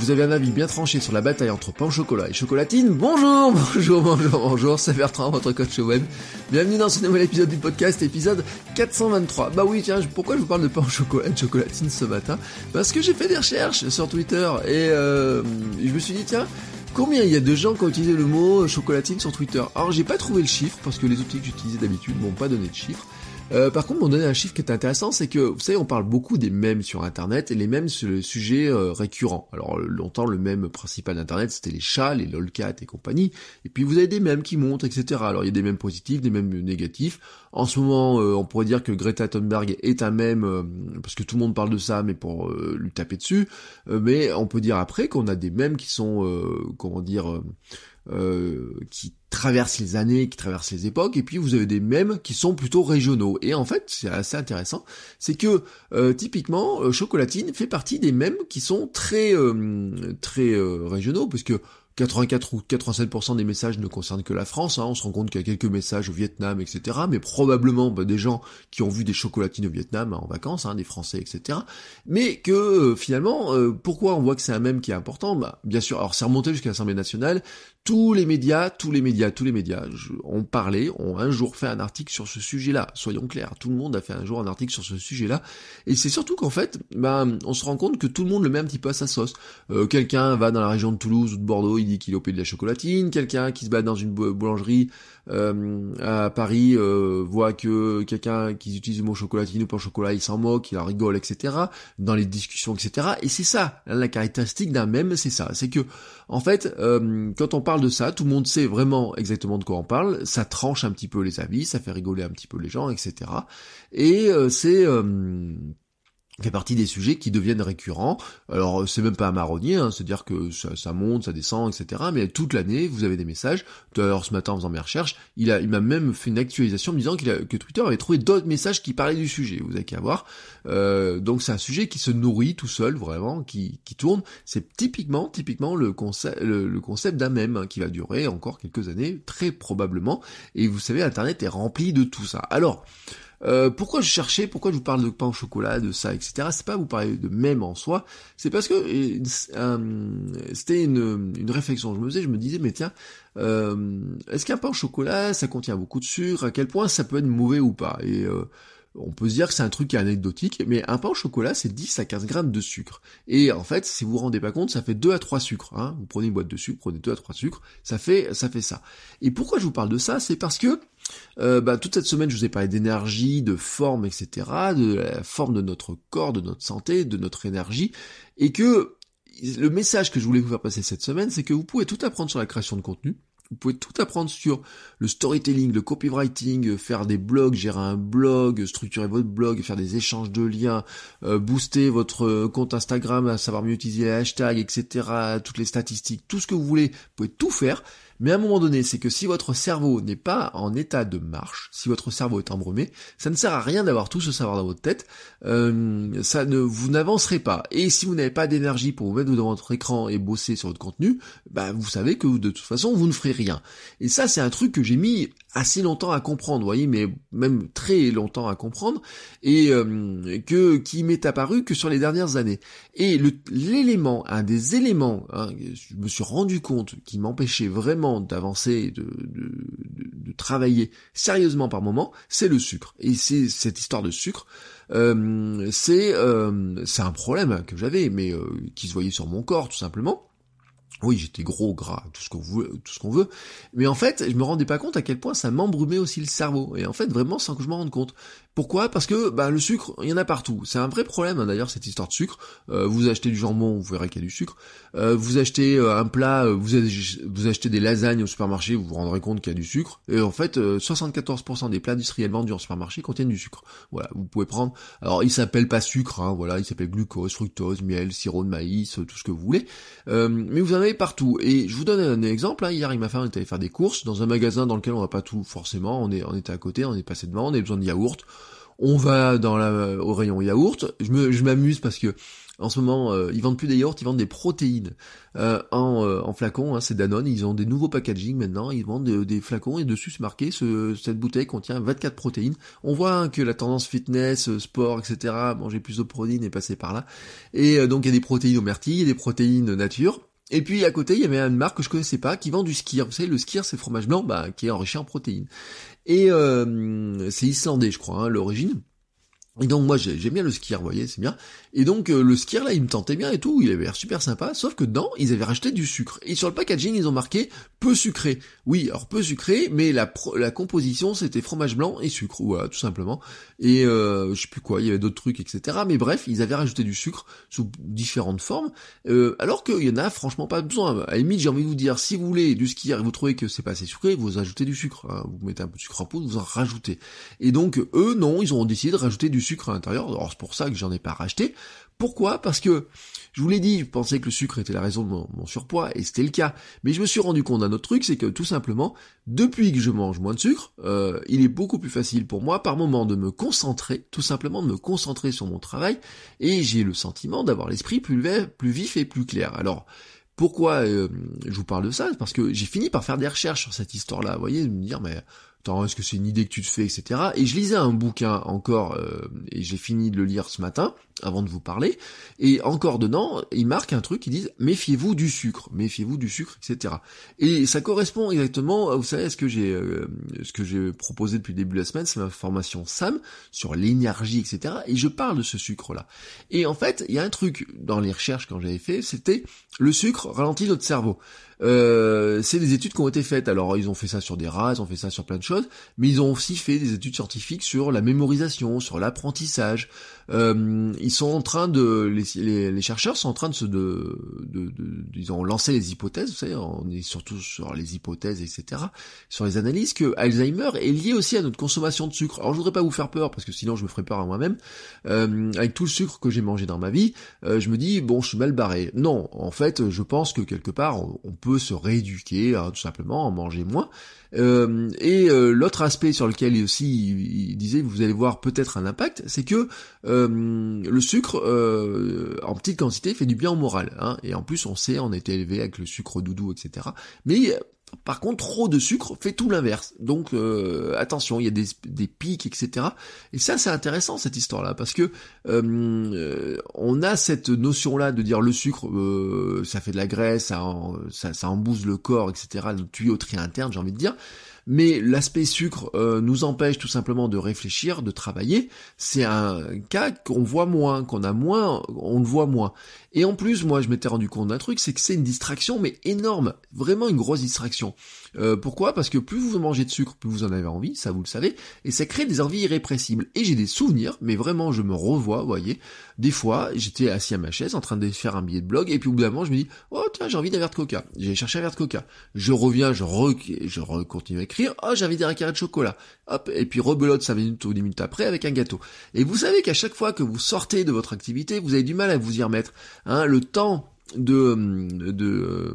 Vous avez un avis bien tranché sur la bataille entre pain au chocolat et chocolatine Bonjour, bonjour, bonjour, bonjour, c'est Bertrand, votre coach web. Bienvenue dans ce nouvel épisode du podcast, épisode 423. Bah oui, tiens, pourquoi je vous parle de pain au chocolat et de chocolatine ce matin? Parce que j'ai fait des recherches sur Twitter et euh, je me suis dit, tiens, Combien il y a de gens qui ont utilisé le mot chocolatine sur Twitter? Alors j'ai pas trouvé le chiffre parce que les outils que j'utilisais d'habitude m'ont pas donné de chiffre. Euh, par contre, m'ont donné un chiffre qui est intéressant, c'est que, vous savez, on parle beaucoup des mèmes sur Internet, et les mèmes, c'est le sujet euh, récurrent. Alors, longtemps, le mème principal d'Internet, c'était les chats, les lolcats et compagnie, et puis vous avez des mèmes qui montent, etc. Alors, il y a des mèmes positifs, des mèmes négatifs. En ce moment, euh, on pourrait dire que Greta Thunberg est un mème, parce que tout le monde parle de ça, mais pour lui taper dessus. mais on peut dire après qu'on a des mèmes qui sont, comment dire... qui traversent les années, qui traversent les époques, et puis vous avez des mèmes qui sont plutôt régionaux. Et en fait, c'est assez intéressant, c'est que euh, typiquement, euh, Chocolatine fait partie des mèmes qui sont très euh, très régionaux, puisque 84 ou 87% des messages ne concernent que la France, hein. on se rend compte qu'il y a quelques messages au Vietnam, etc. Mais probablement bah, des gens qui ont vu des chocolatines au Vietnam en vacances, hein, des Français, etc. Mais que finalement, pourquoi on voit que c'est un mème qui est important? Bah, Bien sûr, alors c'est remonté jusqu'à l'Assemblée nationale, tous les médias, tous les médias, tous les médias ont parlé, ont un jour fait un article sur ce sujet-là. Soyons clairs, tout le monde a fait un jour un article sur ce sujet-là. Et c'est surtout qu'en fait, ben, on se rend compte que tout le monde le met un petit peu à sa sauce. Euh, quelqu'un va dans la région de Toulouse ou de Bordeaux, il dit qu'il est au pays de la chocolatine. Quelqu'un qui se bat dans une boulangerie euh, à Paris euh, voit que quelqu'un qui utilise le mot chocolatine ou pas chocolat, il s'en moque, il en rigole, etc. Dans les discussions, etc. Et c'est ça, la caractéristique d'un même, c'est ça. C'est que, en fait, quand on parle parle de ça, tout le monde sait vraiment exactement de quoi on parle, ça tranche un petit peu les avis, ça fait rigoler un petit peu les gens, etc. Et euh, c'est euh, fait partie des sujets qui deviennent récurrents. Alors c'est même pas un marronnier, hein, c'est-à-dire que ça, monte, ça descend, etc. Mais toute l'année, vous avez des messages. D'ailleurs ce matin en faisant mes recherches, il a, il m'a même fait une actualisation me disant a, que Twitter avait trouvé d'autres messages qui parlaient du sujet. Vous avez qu'à voir. Euh, donc c'est un sujet qui se nourrit tout seul, vraiment, qui, qui tourne. C'est typiquement, typiquement le concept, le, concept d'un même hein, qui va durer encore quelques années, très probablement. Et vous savez, Internet est rempli de tout ça. Alors euh, pourquoi je cherchais, pourquoi je vous parle de pain au chocolat, de ça, etc. C'est pas vous parler de même en soi, c'est parce que euh, c'était une, une, réflexion. Je me faisais, je me disais, mais tiens, euh, est-ce qu'un pain au chocolat, ça contient beaucoup de sucre? À quel point ça peut être mauvais ou pas? Et on peut se dire que c'est un truc anecdotique, mais un pain au chocolat, c'est 10 à 15 grammes de sucre. Et en fait, si vous vous rendez pas compte, ça fait 2 à 3 sucres. Hein. Vous prenez une boîte de sucre, prenez 2 à 3 sucres, ça fait, ça fait ça. Et pourquoi je vous parle de ça? C'est parce que euh, bah, toute cette semaine, je vous ai parlé d'énergie, de forme, etc., de la forme de notre corps, de notre santé, de notre énergie, et que le message que je voulais vous faire passer cette semaine, c'est que vous pouvez tout apprendre sur la création de contenu, vous pouvez tout apprendre sur le storytelling, le copywriting, faire des blogs, gérer un blog, structurer votre blog, faire des échanges de liens, euh, booster votre compte Instagram, savoir mieux utiliser les hashtags, etc., toutes les statistiques, tout ce que vous voulez, vous pouvez tout faire. Mais à un moment donné, c'est que si votre cerveau n'est pas en état de marche, si votre cerveau est embrumé, ça ne sert à rien d'avoir tout ce savoir dans votre tête. Euh, ça ne, vous n'avancerez pas. Et si vous n'avez pas d'énergie pour vous mettre devant votre écran et bosser sur votre contenu, bah vous savez que de toute façon vous ne ferez rien. Et ça, c'est un truc que j'ai mis assez longtemps à comprendre, vous voyez, mais même très longtemps à comprendre, et euh, que qui m'est apparu que sur les dernières années. Et l'élément, un des éléments, hein, je me suis rendu compte qui m'empêchait vraiment d'avancer, de, de, travailler sérieusement par moment, c'est le sucre. Et c'est cette histoire de sucre. Euh, c'est euh, c'est un problème que j'avais, mais euh, qui se voyait sur mon corps tout simplement. Oui, j'étais gros, gras, tout ce qu'on veut, tout ce qu'on veut. Mais en fait, je me rendais pas compte à quel point ça m'embrumait aussi le cerveau. Et en fait, vraiment, sans que je m'en rende compte. Pourquoi? Parce que bah, le sucre, il y en a partout. C'est un vrai problème hein, d'ailleurs cette histoire de sucre. Euh, vous achetez du jambon, vous verrez qu'il y a du sucre. Euh, vous achetez euh, un plat, vous, achetez des lasagnes au supermarché, vous vous rendrez compte qu'il y a du sucre. Et en fait, 74% des plats industriels vendus en supermarché contiennent du sucre. Voilà, vous pouvez prendre. Alors, il s'appelle pas sucre, hein, voilà, il s'appelle glucose, fructose, miel, sirop de maïs, tout ce que vous voulez. mais vous en avez partout. Et je vous donne un exemple. Hein. Hier, m'a fait était allé faire des courses dans un magasin dans lequel on va pas tout forcément. On est, on était à côté, on est passé devant, on a besoin de yaourt on va dans la, au rayon yaourt. Je m'amuse parce que en ce moment, euh, ils vendent plus des yaourts, ils vendent des protéines euh, en, euh, en. Hein, c'est Danone, ils ont des nouveaux packaging maintenant. Ils vendent des, flacons et dessus c'est marqué ce, cette bouteille contient 24 protéines. On voit hein, que la tendance fitness, sport, etc. Manger plus de protéines est passée par là. Et donc il y a des protéines au myrtille, des protéines nature. Et puis à côté, il y avait une marque que je connaissais pas qui vend du skir. Vous savez, le skir, c'est fromage blanc bah, qui est enrichi en protéines. Et euh, c'est islandais, je crois, hein, l'origine. Et donc moi j'aime bien le skier, vous voyez, c'est bien. Et donc euh, le skier là, il me tentait bien et tout, il avait l'air super sympa, sauf que dedans, ils avaient rajouté du sucre. Et sur le packaging, ils ont marqué peu sucré. Oui, alors peu sucré, mais la, la composition c'était fromage blanc et sucre, voilà, tout simplement. Et euh, je sais plus quoi, il y avait d'autres trucs, etc. Mais bref, ils avaient rajouté du sucre sous différentes formes, euh, alors qu'il y en a franchement pas besoin. À la limite, j'ai envie de vous dire, si vous voulez du skier et vous trouvez que c'est pas assez sucré, vous ajoutez du sucre. Hein. Vous mettez un peu de sucre en poudre, vous en rajoutez. Et donc eux, non, ils ont décidé de rajouter du sucre à l'intérieur. Alors c'est pour ça que j'en ai pas racheté. Pourquoi? Parce que je vous l'ai dit, je pensais que le sucre était la raison de mon, surpoids, et c'était le cas. Mais je me suis rendu compte d'un autre truc, c'est que tout simplement, depuis que je mange moins de sucre, euh, il est beaucoup plus facile pour moi par moment de me concentrer, tout simplement de me concentrer sur mon travail, et j'ai le sentiment d'avoir l'esprit plus, plus vif et plus clair. Alors, pourquoi euh, je vous parle de ça? Parce que j'ai fini par faire des recherches sur cette histoire-là, vous voyez, de me dire, mais est-ce que c'est une idée que tu te fais, etc. Et je lisais un bouquin encore, euh, et j'ai fini de le lire ce matin, avant de vous parler, et encore dedans, il marque un truc qui dit méfiez-vous du sucre, méfiez-vous du sucre, etc. Et ça correspond exactement, vous savez, ce que j'ai euh, ce que j'ai proposé depuis le début de la semaine, c'est ma formation SAM sur l'énergie, etc. Et je parle de ce sucre-là. Et en fait, il y a un truc dans les recherches quand j'avais fait, c'était le sucre ralentit notre cerveau. Euh, c'est des études qui ont été faites. Alors ils ont fait ça sur des rats, ils ont fait ça sur plein de choses, mais ils ont aussi fait des études scientifiques sur la mémorisation, sur l'apprentissage. Euh, ils sont en train de, les, les, chercheurs sont en train de se, de, de, de, ils ont lancé les hypothèses, vous savez, on est surtout sur les hypothèses, etc., sur les analyses que Alzheimer est lié aussi à notre consommation de sucre. Alors je voudrais pas vous faire peur parce que sinon je me ferais peur à moi-même. Euh, avec tout le sucre que j'ai mangé dans ma vie, euh, je me dis bon, je suis mal barré. Non, en fait, je pense que quelque part on peut se rééduquer, hein, tout simplement, en manger moins. Euh, et euh, l'autre aspect sur lequel aussi il, disait, vous allez voir peut-être un impact, c'est que euh, le sucre en petite quantité fait du bien au moral. Hein, et en plus, on sait, on été élevé avec le sucre doudou, etc. Mais par contre, trop de sucre fait tout l'inverse. Donc euh, attention, il y a des, pics, etc. Et ça, c'est intéressant cette histoire-là, parce que euh, euh, on a cette notion-là de dire le sucre, ça fait de la graisse, ça, ça, ça embouse le corps, etc. Le tuyauterie interne, j'ai envie de dire mais l'aspect sucre euh, nous empêche tout simplement de réfléchir, de travailler. C'est un cas qu'on voit moins, qu'on a moins, on le voit moins. Et en plus, moi, je m'étais rendu compte d'un truc, c'est que c'est une distraction, mais énorme, vraiment une grosse distraction. Euh, pourquoi? Parce que plus vous mangez de sucre, plus vous en avez envie, ça vous le savez, et ça crée des envies irrépressibles. Et j'ai des souvenirs, mais vraiment je me revois, vous voyez, des fois j'étais assis à ma chaise en train de faire un billet de blog, et puis au bout d'un moment je me dis, oh tiens j'ai envie d'un verre de coca. J'ai cherché un verre de coca. Je reviens, je, re... je continue à écrire, oh j'ai envie d'un carré de chocolat. Hop, et puis rebelote 5 minutes ou 10 minutes après avec un gâteau. Et vous savez qu'à chaque fois que vous sortez de votre activité, vous avez du mal à vous y remettre. Hein, le temps de, de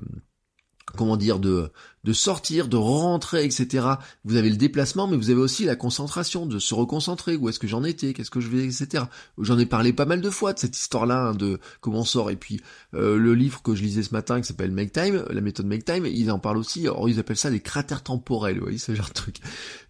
comment dire, de, de sortir, de rentrer, etc. Vous avez le déplacement, mais vous avez aussi la concentration, de se reconcentrer, où est-ce que j'en étais, qu'est-ce que je vais, etc. J'en ai parlé pas mal de fois de cette histoire-là, hein, de comment on sort. Et puis euh, le livre que je lisais ce matin, qui s'appelle Make Time, la méthode Make Time, ils en parlent aussi, alors ils appellent ça les cratères temporels, vous voyez, ce genre de truc.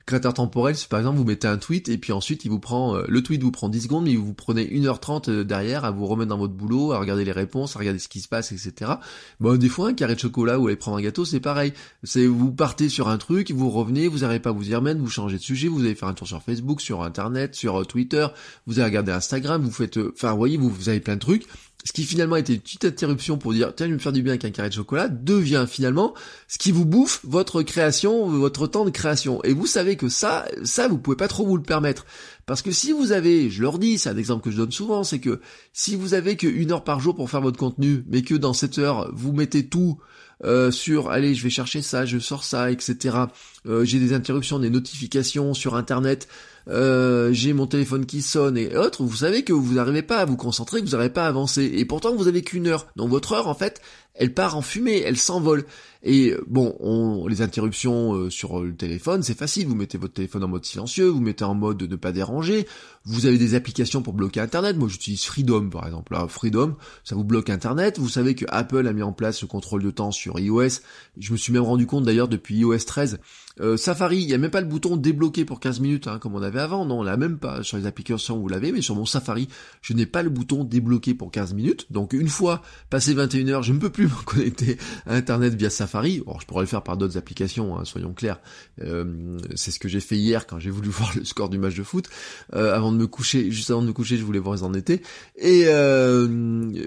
Créateur temporel, c'est par exemple vous mettez un tweet et puis ensuite il vous prend euh, le tweet vous prend 10 secondes mais vous prenez 1h30 euh, derrière à vous remettre dans votre boulot, à regarder les réponses, à regarder ce qui se passe, etc. Bon des fois un carré de chocolat ou aller prendre un gâteau c'est pareil. C'est vous partez sur un truc, vous revenez, vous n'arrivez pas à vous y remettre, vous changez de sujet, vous allez faire un tour sur Facebook, sur internet, sur euh, Twitter, vous allez regarder Instagram, vous faites, enfin vous voyez vous, avez plein de trucs ce qui finalement était une petite interruption pour dire tiens je vais me faire du bien avec un carré de chocolat devient finalement ce qui vous bouffe votre création, votre temps de création. Et vous savez que ça, ça vous pouvez pas trop vous le permettre. Parce que si vous avez, je leur dis, c'est un exemple que je donne souvent, c'est que si vous avez que une heure par jour pour faire votre contenu, mais que dans cette heure vous mettez tout euh, sur allez je vais chercher ça, je sors ça, etc. Euh, j'ai des interruptions, des notifications sur internet, euh, j'ai mon téléphone qui sonne et autres, vous savez que vous n'arrivez pas à vous concentrer, que vous n'arrivez pas à avancer. Et pourtant vous avez qu'une heure. Donc votre heure en fait, elle part en fumée, elle s'envole. Et bon, on, les interruptions euh, sur le téléphone, c'est facile. Vous mettez votre téléphone en mode silencieux, vous mettez en mode de ne pas déranger. Vous avez des applications pour bloquer Internet. Moi, j'utilise Freedom, par exemple. Freedom, ça vous bloque Internet. Vous savez que Apple a mis en place le contrôle de temps sur iOS. Je me suis même rendu compte d'ailleurs depuis iOS 13 euh, Safari, il n'y a même pas le bouton débloquer pour 15 minutes, hein, comme on avait avant. Non, on l'a même pas. Sur les applications, vous l'avez, mais sur mon Safari, je n'ai pas le bouton débloquer pour 15 minutes. Donc une fois passé 21 heures, je ne peux plus me connecter à Internet via Safari. Or, je pourrais le faire par d'autres applications, hein, soyons clairs. Euh, c'est ce que j'ai fait hier quand j'ai voulu voir le score du match de foot. Euh, avant de me coucher, juste avant de me coucher, je voulais voir ils en étaient. Et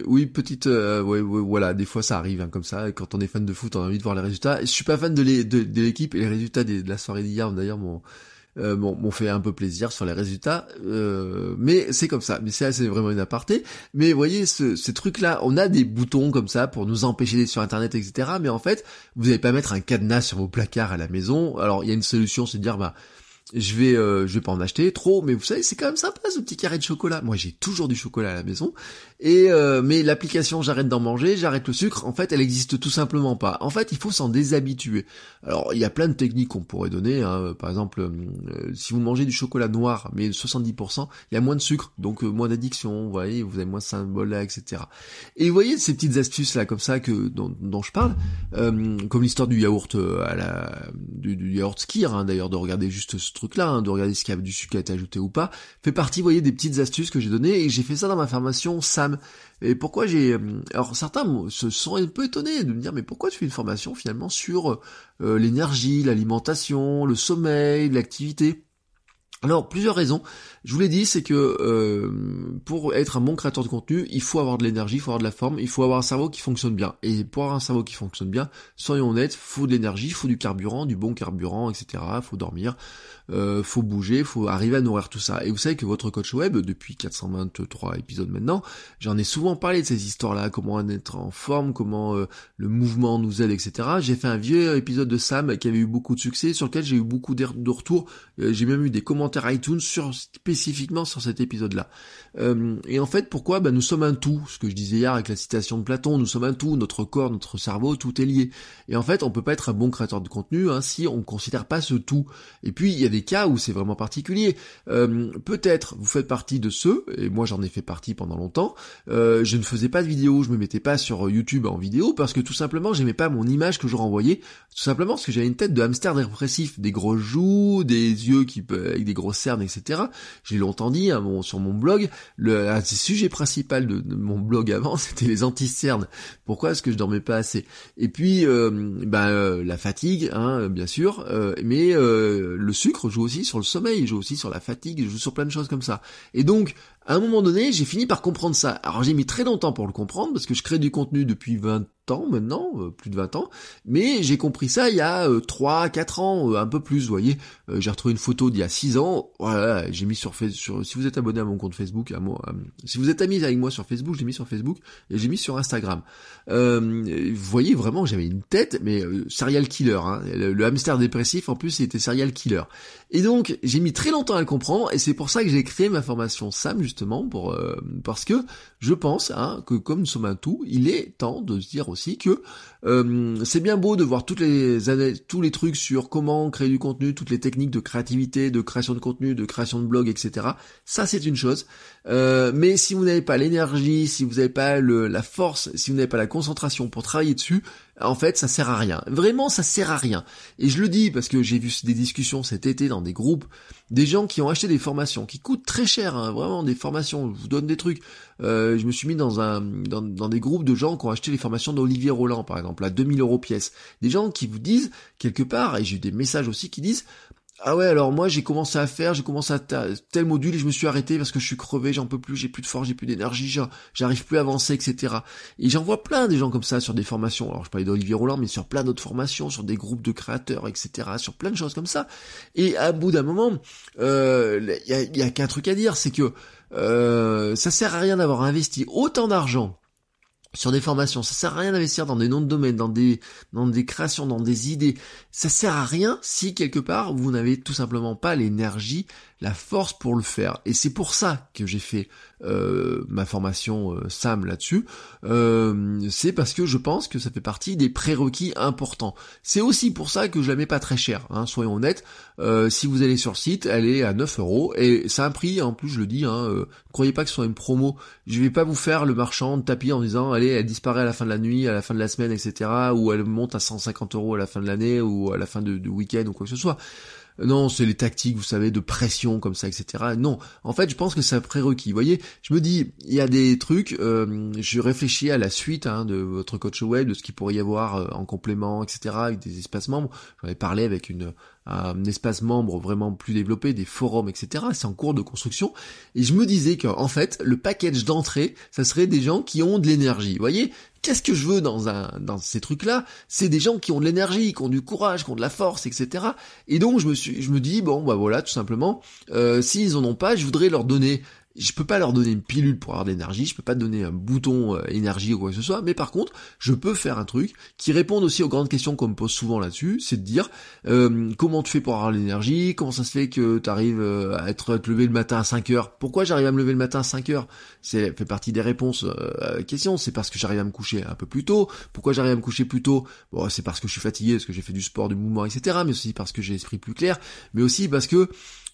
oui, petite, voilà, des fois ça arrive hein, comme ça. Quand on est fan de foot, on a envie de voir les résultats. Je suis pas fan de l'équipe et les résultats de la soirée d'hier d'ailleurs euh, m'ont fait un peu plaisir sur les résultats, euh, mais c'est comme ça. Mais ça, c'est vraiment une aparté. Mais voyez, ce, ces trucs-là, on a des boutons comme ça pour nous empêcher d'être sur Internet, etc. Mais en fait, vous n'allez pas mettre un cadenas sur vos placards à la maison. Alors, il y a une solution, c'est de dire, bah, je vais euh, je vais pas en acheter trop mais vous savez c'est quand même sympa ce petit carré de chocolat. Moi j'ai toujours du chocolat à la maison. Et euh, mais l'application j'arrête d'en manger j'arrête le sucre. En fait elle existe tout simplement pas. En fait il faut s'en déshabituer. Alors il y a plein de techniques qu'on pourrait donner hein. par exemple euh, si vous mangez du chocolat noir mais 70% il y a moins de sucre donc moins d'addiction vous voyez vous avez moins de symboles là etc et vous voyez ces petites astuces là comme ça que dont, dont je parle comme l'histoire du yaourt à la du, du yaourt skir hein, d'ailleurs de regarder juste ce truc-là, hein, de regarder ce qu'il y a du sucre a été ajouté ou pas, fait partie, voyez, des petites astuces que j'ai données et j'ai fait ça dans ma formation SAM. Et pourquoi j'ai... Euh, alors certains se sont un peu étonnés de me dire mais pourquoi tu fais une formation finalement sur euh, l'énergie, l'alimentation, le sommeil, l'activité? Alors, plusieurs raisons. Je vous l'ai dit, c'est que euh, pour être un bon créateur de contenu, il faut avoir de l'énergie, il faut avoir de la forme, il faut avoir un cerveau qui fonctionne bien. Et pour avoir un cerveau qui fonctionne bien, soyons honnêtes, faut de l'énergie, faut du carburant, du bon carburant, etc. Faut dormir, euh, faut bouger, faut arriver à nourrir tout ça. Et vous savez que votre coach web, depuis 423 épisodes maintenant, j'en ai souvent parlé de ces histoires-là, comment être en forme, comment euh, le mouvement nous aide, etc. J'ai fait un vieux épisode de Sam qui avait eu beaucoup de succès, sur lequel j'ai eu beaucoup de retours. Euh, j'ai même eu des commentaires iTunes sur spécifiquement sur cet épisode-là. Euh, et en fait, pourquoi? Ben, Nous sommes un tout. Ce que je disais hier avec la citation de Platon, nous sommes un tout. Notre corps, notre cerveau, tout est lié. Et en fait, on peut pas être un bon créateur de contenu hein, si on ne considère pas ce tout. Et puis, il y a des cas où c'est vraiment particulier. Euh, peut-être vous faites partie de ceux, et moi j'en ai fait partie pendant longtemps, euh, je ne faisais pas de vidéo, je me mettais pas sur YouTube en vidéo parce que tout simplement j'aimais pas mon image que je renvoyais, tout simplement parce que j'avais une tête de hamster dépressif, des gros joues, des yeux qui avec des grosses cernes, etc. J'ai longtemps dit hein, sur mon blog, le sujet principal de, mon blog avant, c'était les anti-cernes. Pourquoi est-ce que je dormais pas assez? Et puis euh, ben, la fatigue, hein, bien sûr, mais le sucre joue aussi sur le sommeil, joue aussi sur la fatigue, joue sur plein de choses comme ça. Et donc, à un moment donné, j'ai fini par comprendre ça. Alors j'ai mis très longtemps pour le comprendre, parce que je crée du contenu depuis 20 ans maintenant, euh, plus de 20 ans, mais j'ai compris ça il y a 3, euh, 4 ans, euh, un peu plus, vous voyez. j'ai retrouvé une photo d'il y a 6 ans, voilà, j'ai mis sur Facebook, si vous êtes abonné à mon compte Facebook, à moi, si vous êtes amis avec moi sur Facebook, j'ai mis sur Facebook, et j'ai mis sur Instagram. vous voyez vraiment, j'avais une tête, mais serial killer, hein. le, le, hamster dépressif, en plus, il était serial killer. Et donc, j'ai mis très longtemps à le comprendre, et c'est pour ça que j'ai créé ma formation SAM, justement, pour parce que je pense hein, que comme nous sommes un tout, il est temps de se dire aussi que euh, c'est bien beau de voir toutes les tous les trucs sur comment créer du contenu, toutes les techniques de créativité, de création de contenu, de création de blog, etc. Ça c'est une chose. Euh, mais si vous n'avez pas l'énergie, si vous n'avez pas le, la force, si vous n'avez pas la concentration pour travailler dessus, en fait, ça sert à rien. Vraiment, ça sert à rien. Et je le dis parce que j'ai vu des discussions cet été dans des groupes, des gens qui ont acheté des formations qui coûtent très cher, hein, vraiment des formations. Je vous donne des trucs. Euh, je me suis mis dans un dans, dans, des groupes de gens qui ont acheté les formations d'Olivier Roland, par exemple, à 2000 euros pièce. Des gens qui vous disent quelque part, et j'ai eu des messages aussi qui disent ah ouais, alors moi j'ai commencé à faire, j'ai commencé à tel module et je me suis arrêté parce que je suis crevé, j'en peux plus, j'ai plus de force, j'ai plus d'énergie, j'arrive plus à avancer, etc. Et j'en vois plein des gens comme ça sur des formations. Alors je parlais d'Olivier Roland, mais sur plein d'autres formations, sur des groupes de créateurs, etc. Sur plein de choses comme ça. Et à bout d'un moment, il euh, y a, y a qu'un truc à dire, c'est que euh, ça sert à rien d'avoir investi autant d'argent sur des formations. Ça sert à rien d'investir dans des noms de domaine, dans des, dans des créations, dans des idées. Ça sert à rien si quelque part vous n'avez tout simplement pas l'énergie, la force pour le faire. Et c'est pour ça que j'ai fait euh, ma formation euh, SAM là-dessus. Euh, c'est parce que je pense que ça fait partie des prérequis importants. C'est aussi pour ça que je la mets pas très cher, hein, soyons honnêtes. si vous allez sur le site, elle est à 9 euros et c'est un prix, en plus je le dis, hein, croyez pas que ce soit une promo. Je vais pas vous faire le marchand de tapis en disant elle disparaît à la fin de la nuit, à la fin de la semaine, etc. Ou elle monte à 150 euros à la fin de l'année ou à la fin du week-end ou quoi que ce soit. Non, c'est les tactiques, vous savez, de pression comme ça, etc. Non, en fait, je pense que c'est un prérequis. Vous voyez, je me dis, il y a des trucs. Euh, je réfléchis à la suite hein, de votre coach web, de ce qu'il pourrait y avoir euh, en complément, etc. Avec des espaces membres. J'en ai parlé avec une un espace membre vraiment plus développé, des forums, etc. C'est en cours de construction. Et je me disais qu'en fait, le package d'entrée, ça serait des gens qui ont de l'énergie. Vous voyez, qu'est-ce que je veux dans un dans ces trucs-là? C'est des gens qui ont de l'énergie, qui ont du courage, qui ont de la force, etc. Et donc je me suis, je me dis bon bah voilà, tout simplement, euh, s'ils en ont pas, je voudrais leur donner je peux pas leur donner une pilule pour avoir de l'énergie, je peux pas donner un bouton euh, énergie ou quoi que ce soit, mais par contre, je peux faire un truc qui réponde aussi aux grandes questions qu'on me pose souvent là-dessus, c'est de dire euh, comment tu fais pour avoir l'énergie, comment ça se fait que tu arrives euh, à être à te lever le matin à 5 heures, pourquoi j'arrive à me lever le matin à 5 heures? C'est fait partie des réponses à la question, c'est parce que j'arrive à me coucher un peu plus tôt, pourquoi j'arrive à me coucher plus tôt? Bon, c'est parce que je suis fatigué, parce que j'ai fait du sport, du mouvement, etc., mais aussi parce que j'ai l'esprit plus clair, mais aussi parce que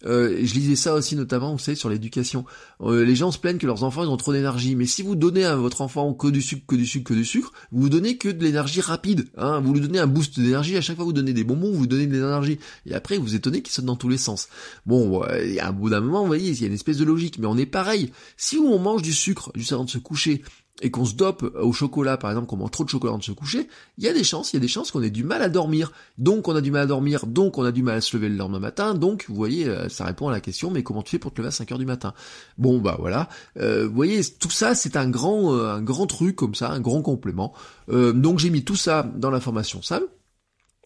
euh, je lisais ça aussi notamment, vous savez, sur l'éducation. Euh, les gens se plaignent que leurs enfants ils ont trop d'énergie, mais si vous donnez à votre enfant que du sucre, que du sucre, que du sucre, vous vous donnez que de l'énergie rapide. Hein. Vous lui donnez un boost d'énergie à chaque fois vous donnez des bonbons, vous donnez de l'énergie. Et après, vous étonnez qu'il saute dans tous les sens. Bon, à un bout d'un moment, vous voyez, il y a une espèce de logique, mais on est pareil. Si on mange du sucre juste avant de se coucher, et qu'on se dope au chocolat, par exemple, qu'on mange trop de chocolat avant de se coucher, il y a des chances, il y a des chances qu'on ait du mal à dormir. Donc on a du mal à dormir, donc on a du mal à se lever le lendemain matin, donc vous voyez, euh, ça répond à la question, mais comment tu fais pour te lever à 5 heures du matin? Bon bah voilà, euh, vous voyez, tout ça c'est un grand, euh, un grand truc comme ça, un grand complément. donc j'ai mis tout ça dans la formation Sam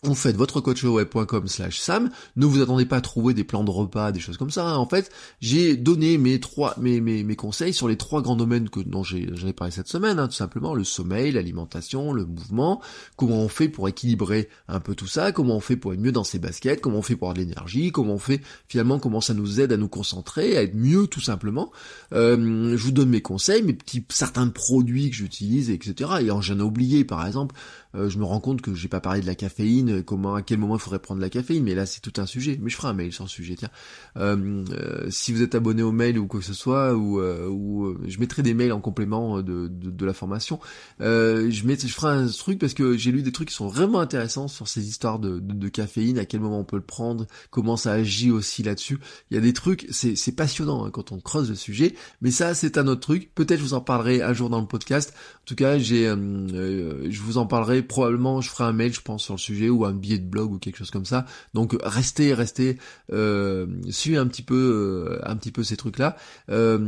vous faites votre coachweb.com slash sam, ne vous attendez pas à trouver des plans de repas, des choses comme ça. Hein. En fait, j'ai donné mes trois mes, mes, mes, conseils sur les trois grands domaines que dont j'ai ai parlé cette semaine, hein, tout simplement le sommeil, l'alimentation, le mouvement, comment on fait pour équilibrer un peu tout ça, comment on fait pour être mieux dans ses baskets, comment on fait pour avoir de l'énergie, comment on fait finalement comment ça nous aide à nous concentrer, à être mieux tout simplement. Euh, je vous donne mes conseils, mes petits certains produits que j'utilise, etc. Et j'en ai oublié par exemple, euh, je me rends compte que j'ai pas parlé de la caféine, comment, à quel moment il faudrait prendre la caféine, mais là c'est tout un sujet. Mais je ferai un mail sur le sujet. Tiens, euh, euh, si vous êtes abonné au mail ou quoi que ce soit, ou, ou je mettrai des mails en complément de, de, la formation. je mets, je ferai un truc parce que j'ai lu des trucs qui sont vraiment intéressants sur ces histoires de, de, caféine, à quel moment on peut le prendre, comment ça agit aussi là-dessus. Il y a des trucs, c'est passionnant hein, quand on creuse le sujet. Mais ça c'est un autre truc. Peut-être je vous en parlerai un jour dans le podcast. En tout cas, j'ai, je vous en parlerai probablement je ferai un mail je pense sur le sujet ou un billet de blog ou quelque chose comme ça. Donc restez, restez, euh, suivez un petit peu, euh, un petit peu ces trucs là. Euh,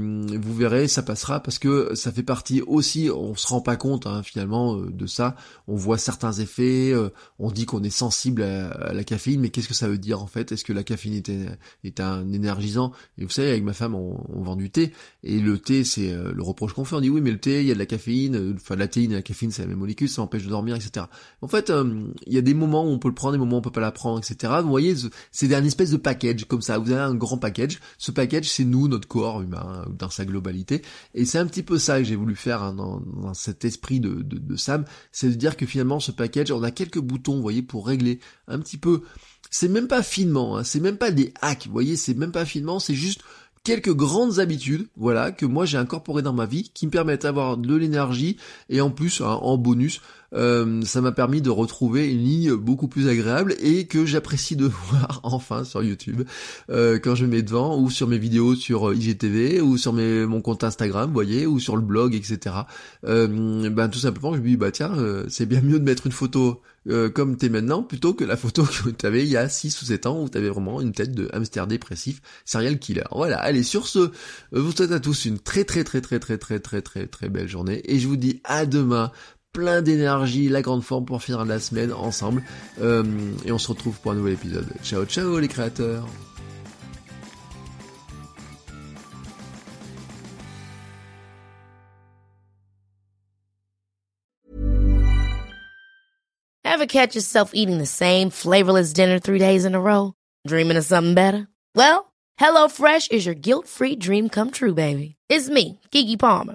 vous verrez, ça passera parce que ça fait partie aussi. On se rend pas compte hein, finalement euh, de ça. On voit certains effets. On dit qu'on est sensible à, la caféine, mais qu'est-ce que ça veut dire en fait? Est-ce que la caféine est, un énergisant? Et vous savez, avec ma femme, on, on vend du thé et le thé, c'est le reproche qu'on fait. On dit oui, mais le thé, il y a de la caféine. Enfin, la théine et la caféine, c'est la même molécule, ça empêche de dormir etc. En fait, euh, il y a des moments où on peut le prendre, des moments où on peut pas la prendre, etc. Vous voyez, c'est un espèce de package comme ça. Vous avez un grand package. Ce package, c'est nous, notre corps humain, dans sa globalité. Et c'est un petit peu ça que j'ai voulu faire hein, dans, cet esprit de, de, Sam, c'est de dire que finalement, ce package, on a quelques boutons, vous voyez, pour régler un petit peu. C'est même pas finement, hein, c'est même pas des hacks, vous voyez, c'est même pas finement, c'est juste quelques grandes habitudes, voilà, que moi j'ai incorporées dans ma vie, qui me permettent d'avoir de l'énergie et en plus, hein, en bonus, euh, ça m'a permis de retrouver une ligne beaucoup plus agréable et que j'apprécie de voir enfin sur YouTube euh, quand je me mets devant ou sur mes vidéos sur IGTV ou sur mon compte Instagram, vous voyez, ou sur le blog, etc. ben tout simplement, je me dis bah tiens, c'est bien mieux de mettre une photo euh, comme t'es maintenant, plutôt que la photo que t'avais il y a 6 ou 7 ans où t'avais vraiment une tête de hamster dépressif, serial killer. Voilà, allez, sur ce, euh, vous souhaite à tous une très très très très très très très très très belle journée, et je vous dis à demain, plein d'énergie, la grande forme pour finir la semaine ensemble, euh, et on se retrouve pour un nouvel épisode. Ciao ciao les créateurs Ever catch yourself eating the same flavorless dinner three days in a row? Dreaming of something better? Well, HelloFresh is your guilt-free dream come true, baby. It's me, Kiki Palmer.